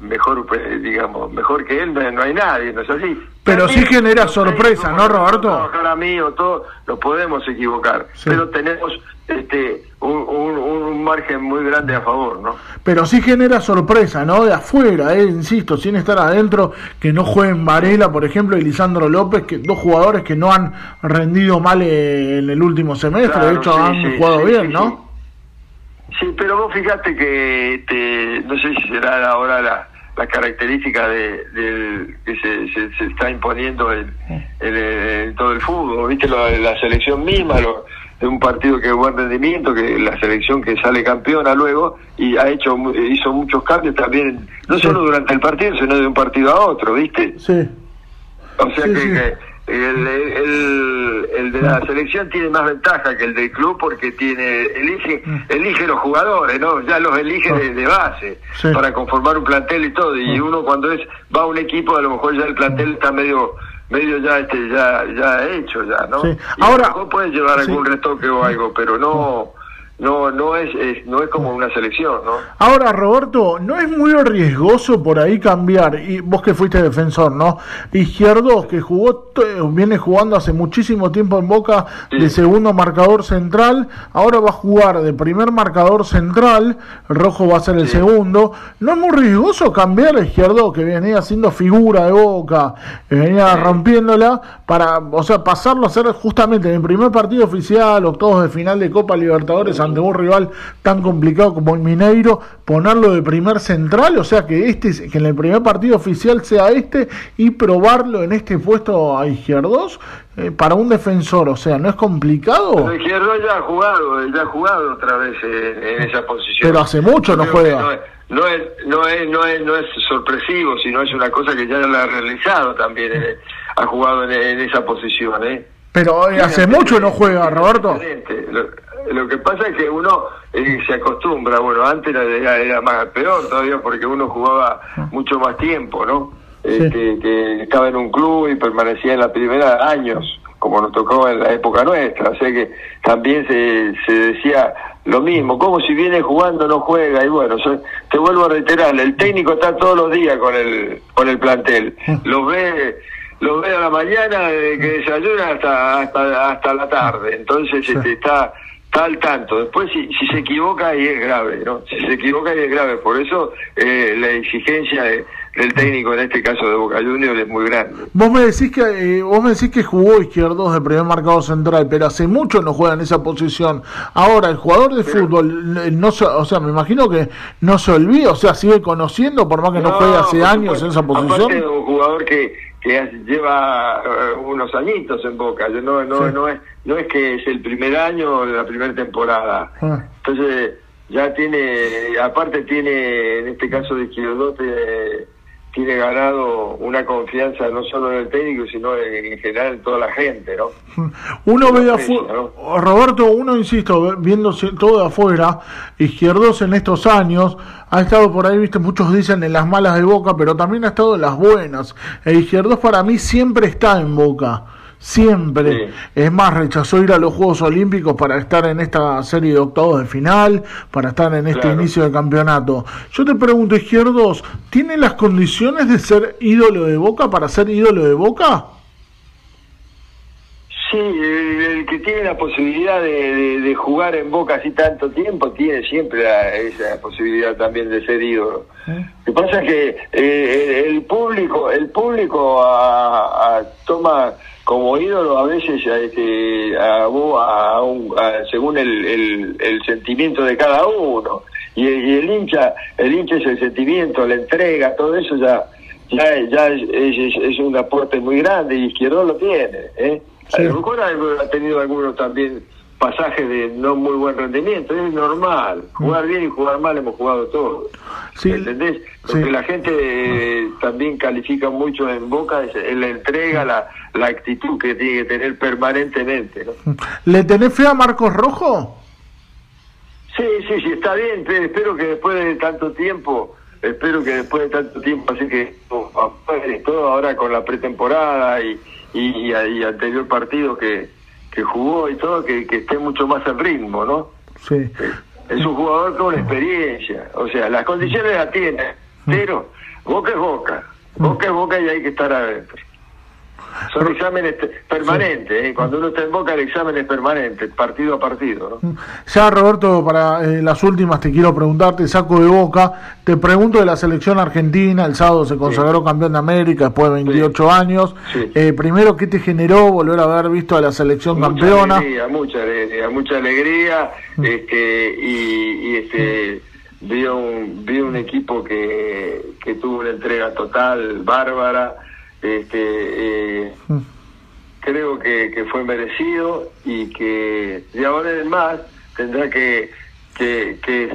mejor pues, digamos mejor que él no, no hay nadie no es así Pero sí genera sorpresa, ¿no, Roberto? trabajar a mí o todo nos podemos equivocar Sí. pero tenemos este un, un, un margen muy grande a favor no Pero sí genera sorpresa, ¿no? De afuera, eh, insisto, sin estar adentro, que no jueguen Varela, por ejemplo, y Lisandro López, que dos jugadores que no han rendido mal eh, en el último semestre, de hecho sí, han sí, jugado bien, sí, ¿no? Sí, pero vos fíjate que este, no sé si será ahora la, la característica de, del que se, se, se está imponiendo en, en, en todo el fútbol, viste Lo- la selección misma, lo- de un partido que buen rendimiento, que la selección que sale campeona luego y ha hecho hizo muchos cambios también, no Sí. solo durante el partido, sino de un partido a otro, viste. Sí, O sea Sí, que, sí. que el, el, el de la selección tiene más ventaja que el del club porque tiene elige elige los jugadores, ¿no? Ya los elige de, de base Sí. para conformar un plantel y todo. Y uno cuando es va a un equipo a lo mejor ya el plantel está medio medio ya este ya ya hecho ya, ¿no? Sí. Y Ahora- a lo mejor puede llevar sí. algún retoque o algo, pero no no no es, es- no es como una selección, ¿no? Ahora, Roberto, ¿no es muy riesgoso por ahí cambiar? Y vos que fuiste defensor, ¿no? Izquierdos, que jugó, viene jugando hace muchísimo tiempo en Boca Sí. de segundo marcador central, ahora va a jugar de primer marcador central, Rojo va a ser el Sí. segundo. ¿No es muy riesgoso cambiar a Izquierdo, que venía siendo figura de Boca, que venía Sí. rompiéndola, para, o sea, pasarlo a ser justamente en el primer partido oficial, octavos de final de Copa Libertadores ante un rival tan complicado como el Mineiro, ponerlo de primer central, o sea, que este que en el primer partido oficial sea este y probarlo en este puesto a izquierdos eh, para un defensor, o sea, ¿no es complicado? Pero Izquierdo ya ha jugado, ya ha jugado otra vez en, en esa posición. Pero hace mucho no juega. No es, no es, no es, no es, sorpresivo, sino es una cosa que ya la ha realizado también. eh, ha jugado en, en esa posición, ¿eh? Pero eh, hace mucho no juega, Roberto. Lo, lo que pasa es que uno eh, se acostumbra, bueno, antes era, era, más peor todavía porque uno jugaba mucho más tiempo, ¿no? Eh, Sí. que, que estaba en un club y permanecía en la primera años. como nos tocó en la época nuestra, o sea que también se, se decía lo mismo, como si viene jugando no juega, y bueno, so- te vuelvo a reiterar, el técnico está todos los días con el, con el plantel, los ve los ve a la mañana desde que desayuna hasta hasta hasta la tarde entonces este, está está al tanto después si, si se equivoca ahí es grave no si se equivoca ahí es grave por eso eh, la exigencia de- del técnico en este caso de Boca Juniors es muy grande Vos me decís que eh, vos me decís que jugó izquierdos de primer marcado central, pero hace mucho no juega en esa posición. Ahora el jugador de fútbol eh, no se- o sea, me imagino que no se olvida, o sea, sigue conociendo por más que no, juegue hace años supuesto. en esa posición. Aparte de un jugador que, que lleva eh, unos añitos en Boca, no no Sí. no es no es que es el primer año o la primera temporada. Ah. Entonces ya tiene aparte tiene en este caso de Izquierdote tiene ganado una confianza no solo en el técnico, sino en, en general en toda la gente, ¿no? Uno ve afuera, Roberto, uno insisto, viéndose todo de afuera, izquierdos en estos años, ha estado por ahí, viste, muchos dicen en las malas de Boca, pero también ha estado en las buenas. E izquierdos para mí siempre está en Boca. Siempre. Sí. Es más, rechazó ir a los Juegos Olímpicos para estar en esta serie de octavos de final, para estar en este Claro. inicio de campeonato. Yo te pregunto, Izquierdos, ¿tiene las condiciones de ser ídolo de Boca para ser ídolo de Boca? Sí, el, el que tiene la posibilidad de, de- de jugar en Boca así tanto tiempo tiene siempre la- esa posibilidad también de ser ídolo. Lo que pasa es que eh, el, el público, el público a- a- toma como ídolo a veces a, este, a, un- a- según el, el- el sentimiento de cada uno y, y el hincha, el hincha es el sentimiento, la entrega, todo eso ya ya, ya es, es- es un aporte muy grande y Izquierdo lo tiene. ¿eh? Sí. A lo mejor ha tenido algunos también pasajes de no muy buen rendimiento, es normal. Jugar bien y jugar mal hemos jugado todos. Sí, ¿Entendés? Lo sí. que la gente eh, también califica mucho en Boca es, es la entrega, la, la actitud que tiene que tener permanentemente. ¿no? ¿Le tenés fe a Marcos Rojo? Sí, sí, sí, está bien, pero espero que después de tanto tiempo, espero que después de tanto tiempo, así que oh, todo ahora con la pretemporada y, y anterior partido que, que jugó y todo, que, que esté mucho más en ritmo, ¿no? Sí. Es un jugador con experiencia, o sea, las condiciones las tiene, pero Boca es Boca, Boca es Boca y hay que estar adentro. Son exámenes te- permanentes, ¿eh? cuando uno está en Boca el examen es permanente, partido a partido, ¿no? Ya, Roberto, para eh, las últimas te quiero preguntarte, saco de boca, te pregunto de la selección argentina, el sábado se consagró campeón de América después de 28 años. Eh, primero, ¿qué te generó volver a haber visto a la selección mucha campeona? alegría, mucha alegría, mucha alegría, este, y, y, este vi un, vi un equipo que, que tuvo una entrega total, bárbara, este eh, creo que, que fue merecido y que de ahora en más tendrá que que, que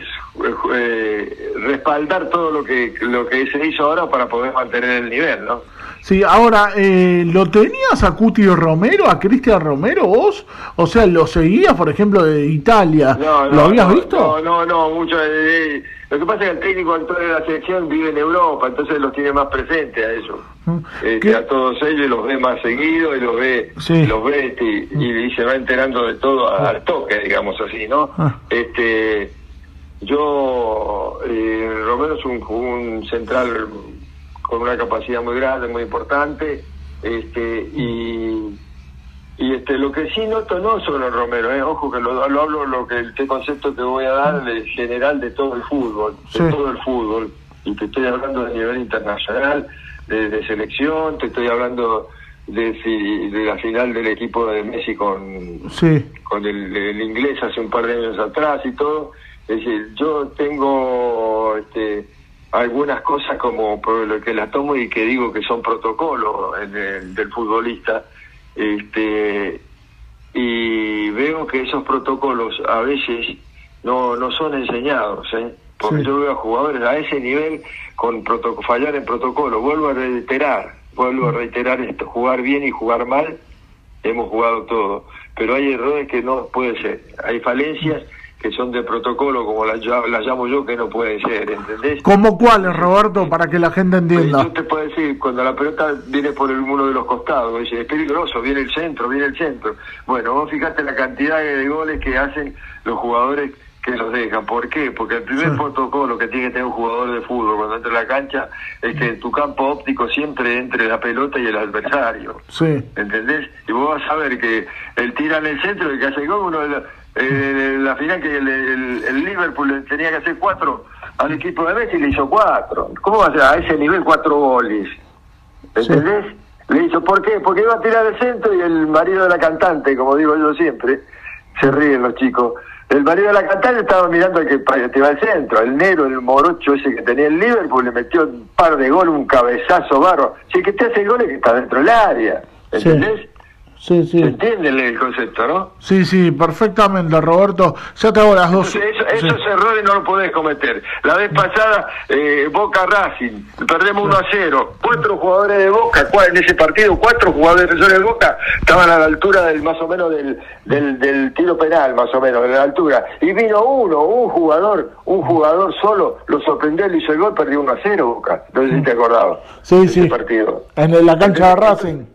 eh, respaldar todo lo que lo que se hizo ahora para poder mantener el nivel, ¿no? Sí, ahora, eh, ¿lo tenías a Cuti Romero, a Cristian Romero vos? O sea, ¿lo seguías, por ejemplo, de Italia? No, ¿Lo habías no, visto? No, no, no, mucho. eh, eh, lo que pasa es que el técnico actual de la selección vive en Europa, entonces los tiene más presentes a ellos. Este, a todos ellos los ve más seguido y los ve, Sí. los ve este, y, y se va enterando de todo a- al toque, digamos así, ¿no? Ah. Este, yo, eh, Romero es un, un central con una capacidad muy grande, muy importante, este, y y este lo que sí noto no solo en Romero, eh, ojo que lo, lo hablo lo que este concepto que voy a dar en general de todo el fútbol, de todo el fútbol, y te estoy hablando de nivel internacional, de, de selección, te estoy hablando de, de la final del equipo de Messi con, Sí, con el, el inglés hace un par de años atrás y todo. Es decir, yo tengo este, algunas cosas como por lo que las tomo y que digo que son protocolos en el- del futbolista. Este, y veo que esos protocolos a veces no, no son enseñados, ¿eh? Porque Sí. yo veo a jugadores a ese nivel con fallar en protocolo. Vuelvo a reiterar, vuelvo a reiterar esto, jugar bien y jugar mal hemos jugado todo, pero hay errores que no puede ser, hay falencias que son de protocolo, como las, las llamo yo, que no pueden ser, ¿entendés? ¿Cómo cuáles, Roberto, para que la gente entienda? Yo te puedo decir, cuando la pelota viene por el- uno de los costados, dice, es peligroso, viene el centro, viene el centro. Bueno, vos fijate la cantidad de goles que hacen los jugadores que los dejan. ¿Por qué? Porque el primer Sí. protocolo que tiene que tener un jugador de fútbol cuando entra a la cancha es que en tu campo óptico siempre entre la pelota y el adversario. Sí, ¿Entendés? Y vos vas a ver que el tira en el centro y el que hace gol, uno de la, eh, la final que el, el- el Liverpool le tenía que hacer cuatro al equipo de Messi le hizo cuatro. ¿Cómo va a ser a ese nivel cuatro goles? ¿Entendés? Le hizo, ¿por qué? Porque iba a tirar el centro y el marido de la cantante, como digo yo siempre, se ríen los chicos. El marido de la cantante estaba mirando al que pa- te va al centro, el negro, el morocho ese que tenía el Liverpool, le metió un par de goles, un cabezazo barro. Si el que te hace el gol es que está dentro del área, Sí. ¿Entendés? sí, ¿Se sí. entiende el- concepto, no? Sí, sí, perfectamente, Roberto. Ya te hago las dos. Entonces, eso- sí. esos errores no los podés cometer. La vez pasada, eh, Boca Racing, perdemos 1 a 0. Cuatro jugadores de Boca, en ese partido, cuatro jugadores de Boca estaban a la altura del más o menos del, del, del tiro penal, más o menos, de la altura. Y vino uno, un jugador, un jugador solo, lo sorprendió, le hizo el gol, perdió 1 a 0 Boca. No sé si te acordabas. Sí, de sí. Ese partido. En la cancha de Racing.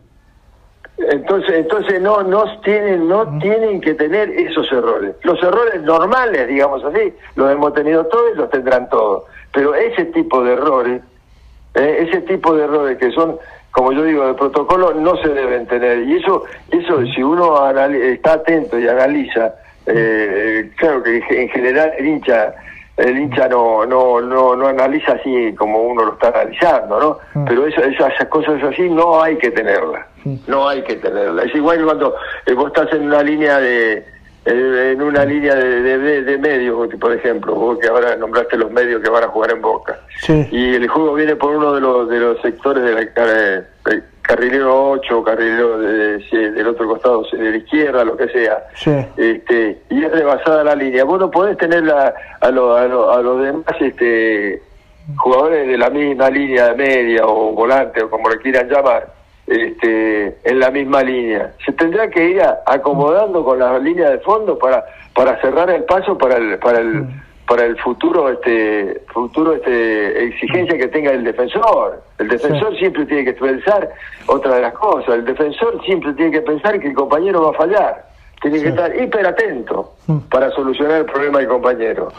Entonces, entonces no, no tienen, no tienen que tener esos errores. Los errores normales, digamos así, los hemos tenido todos y los tendrán todos. Pero ese tipo de errores, eh, ese tipo de errores que son, como yo digo, de protocolo, no se deben tener. Y eso, eso si uno está atento y analiza, eh, claro que en general el hincha el hincha no, no, no, no analiza así como uno lo está analizando, ¿no? Pero eso, esas cosas así no hay que tenerlas, no hay que tenerlas. Es igual cuando eh, vos estás en una línea de eh, en una línea de, de, medios, por ejemplo, vos que ahora nombraste los medios que van a jugar en Boca, Sí. y el juego viene por uno de los de los sectores de la car- eh, carrilero 8, carrilero de- del otro costado, de la izquierda, lo que sea Sí. este y es rebasada la línea. Vos no podés tener la- a, lo- a, lo- a los demás este jugadores de la misma línea de media o volante o como le quieran llamar este en la misma línea. Se tendrá que ir a- acomodando con la línea de fondo para para cerrar el paso para el para el para el futuro este futuro este exigencia que tenga el defensor. El defensor siempre tiene que pensar otra de las cosas. El defensor siempre tiene que pensar que el compañero va a fallar. Tiene que estar hiper atento para solucionar el problema del compañero.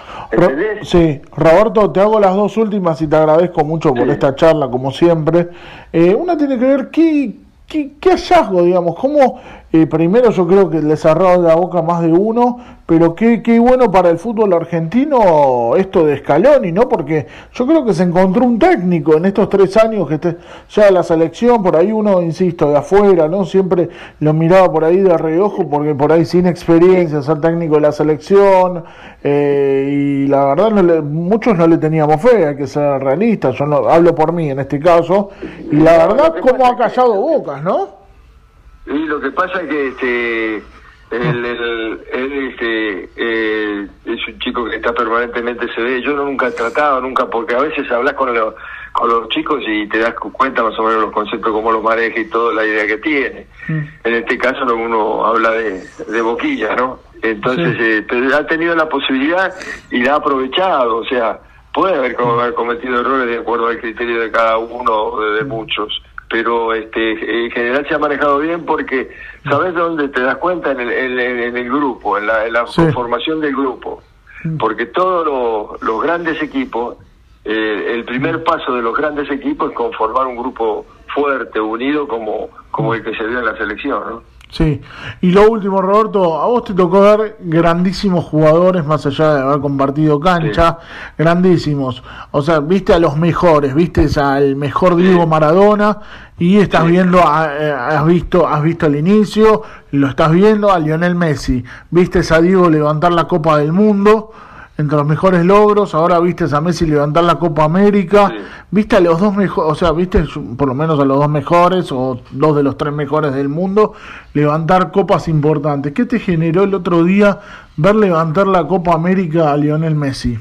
Sí, Roberto, te hago las dos últimas y te agradezco mucho por Sí. esta charla, como siempre. Eh, una tiene que ver qué, qué, qué hallazgo, digamos, cómo eh, primero yo creo que le cerró la boca más de uno, pero qué, qué bueno para el fútbol argentino esto de Scaloni, ¿no? Porque yo creo que se encontró un técnico en estos tres años que esté ya la selección, por ahí uno, insisto, de afuera, ¿no? Siempre lo miraba por ahí de reojo, porque por ahí sin experiencia, ser técnico de la selección, eh, y la verdad no le- muchos no le teníamos fe, hay que ser realistas, yo no, hablo por mí en este caso, y la verdad cómo ha callado bocas, ¿no? Y lo que pasa es que este él, él- él, este, eh, es un chico que está permanentemente se ve. Yo no nunca he tratado, nunca, porque a veces hablas con, los con los chicos y te das cuenta más o menos los conceptos, cómo los maneja y toda la idea que tiene. En este caso no, uno habla de, de boquilla, ¿no? Entonces, eh, pero ha tenido la posibilidad y la ha aprovechado, o sea, puede haber, haber cometido errores de acuerdo al criterio de cada uno o de, de muchos pero este en general se ha manejado bien porque sabes dónde te das cuenta en el, en, el grupo en la, en la Sí. conformación del grupo porque todos los, los grandes equipos eh, el primer paso de los grandes equipos es conformar un grupo fuerte unido como como el que se dio en la selección ¿no? Sí, y lo último, Roberto, a vos te tocó ver grandísimos jugadores, más allá de haber compartido cancha, grandísimos. O sea, viste a los mejores, viste al mejor Diego Maradona y estás viendo, a- eh, has visto, has visto el inicio, lo estás viendo a Lionel Messi, viste a Diego levantar la Copa del Mundo. Entre los mejores logros, ahora viste a Messi levantar la Copa América, Sí. viste a los dos mejores, o sea, viste por lo menos a los dos mejores o dos de los tres mejores del mundo levantar copas importantes. ¿Qué te generó el otro día ver levantar la Copa América a Lionel Messi?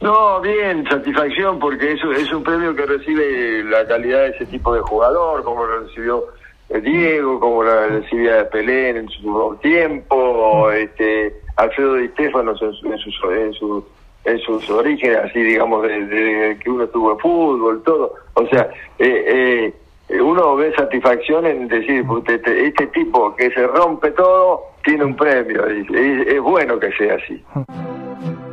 No, bien, satisfacción porque eso es un premio que recibe la calidad de ese tipo de jugador, como lo recibió Diego, como la recibía de Pelé en su tiempo, este, Alfredo Di Stefano en, su, en, sus, en, su, en sus orígenes, así digamos, de, que uno tuvo fútbol, todo. O sea, eh, eh, uno ve satisfacción en decir, pues, este, este, este tipo que se rompe todo tiene un premio, es bueno que sea así.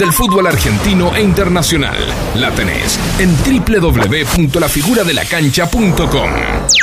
del fútbol argentino e internacional. La tenés en www.lafiguradelacancha.com.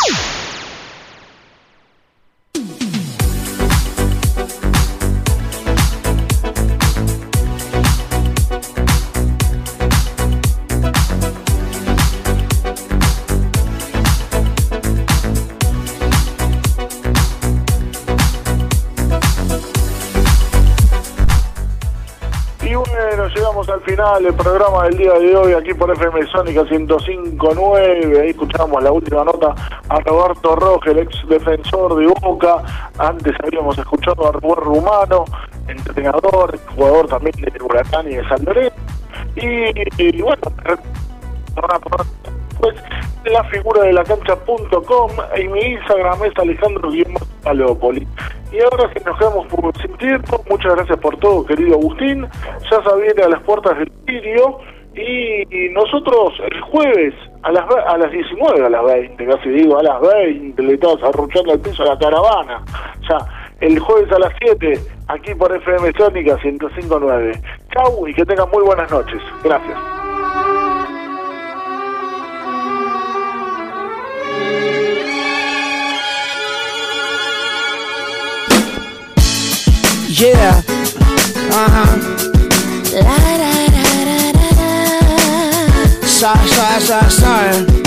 el programa del día de hoy aquí por FM Sónica 105.9. Ahí escuchamos la última nota a Roberto Roge, el ex defensor de Boca. Antes habíamos escuchado a Rubén Rumano, entrenador, jugador también de Huracán y de San Y, y bueno, después la figura de la cancha.com y mi Instagram es alejandro palópolis Y ahora que nos quedamos por sin tiempo, muchas gracias por todo, querido Agustín. Ya se viene a las puertas del Sirio y nosotros el jueves a las a las 19, a las 20, casi digo, a las 20 le estamos arruchando el piso a la caravana. Ya, el jueves a las 7, aquí por FM Sónica 105.9. Chau y que tengan muy buenas noches. Gracias. Yeah. Uh huh. La da da da da da. Sorry, sorry, sorry, sorry.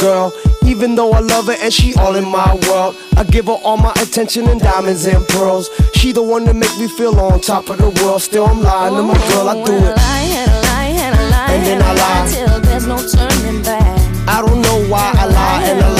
Girl. Even though I love her and she all in my world, I give her all my attention and diamonds and pearls. She the one that make me feel on top of the world. Still, I'm lying to my girl. I do it. And then I lie. till there's no turning back. I don't know why I lie and I lie.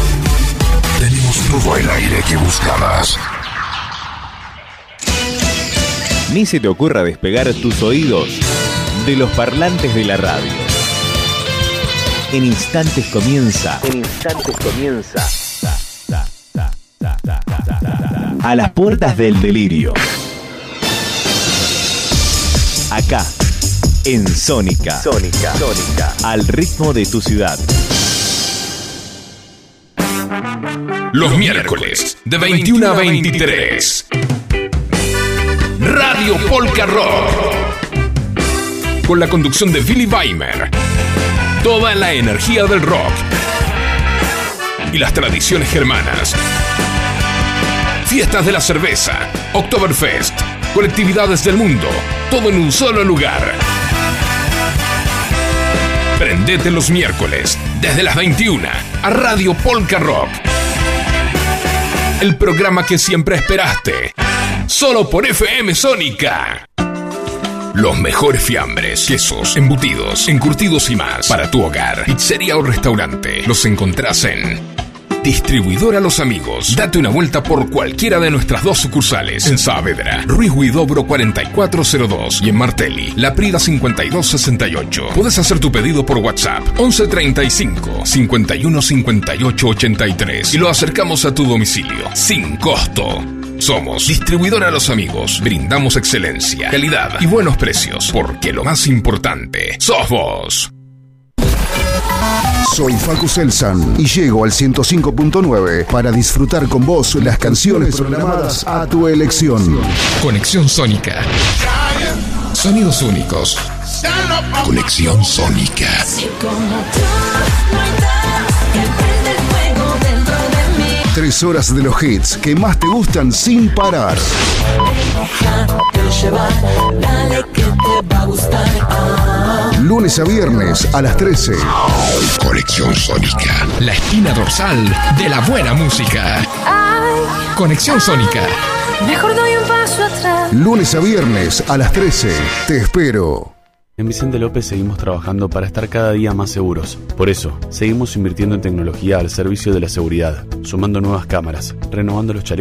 Tenemos todo el aire que buscabas. Ni se te ocurra despegar tus oídos de los parlantes de la radio. En instantes comienza. En instantes comienza. A las puertas del delirio. Acá, en Sónica. Sónica. Sónica. Al ritmo de tu ciudad. Los miércoles de 21 a 23. Radio Polka Rock. Con la conducción de Billy Weimer. Toda la energía del rock. Y las tradiciones germanas. Fiestas de la cerveza. Oktoberfest. Colectividades del mundo. Todo en un solo lugar. Prendete los miércoles, desde las 21, a Radio Polka Rock. El programa que siempre esperaste. Solo por FM Sónica. Los mejores fiambres, quesos, embutidos, encurtidos y más para tu hogar, pizzería o restaurante. Los encontrás en Distribuidora Los Amigos. Date una vuelta por cualquiera de nuestras dos sucursales. En Saavedra, Ruiz Huidobro 4402 y en Martelli, La Prida 5268. Puedes hacer tu pedido por WhatsApp 1135 51 58 83 y lo acercamos a tu domicilio sin costo. Somos Distribuidora Los Amigos. Brindamos excelencia, calidad y buenos precios, porque lo más importante sos vos. Soy Facu Selsan y llego al 105.9 para disfrutar con vos las canciones programadas a tu elección. Conexión Sónica. Sonidos únicos. Conexión Sónica. Tres horas de los hits que más te gustan sin parar. Lunes a viernes a las 13. Conexión Sónica. La espina dorsal de la buena música. Conexión Sónica. Mejor doy un paso atrás. Lunes a viernes a las 13. Te espero. En Vicente López seguimos trabajando para estar cada día más seguros. Por eso, seguimos invirtiendo en tecnología al servicio de la seguridad, sumando nuevas cámaras, renovando los chalecos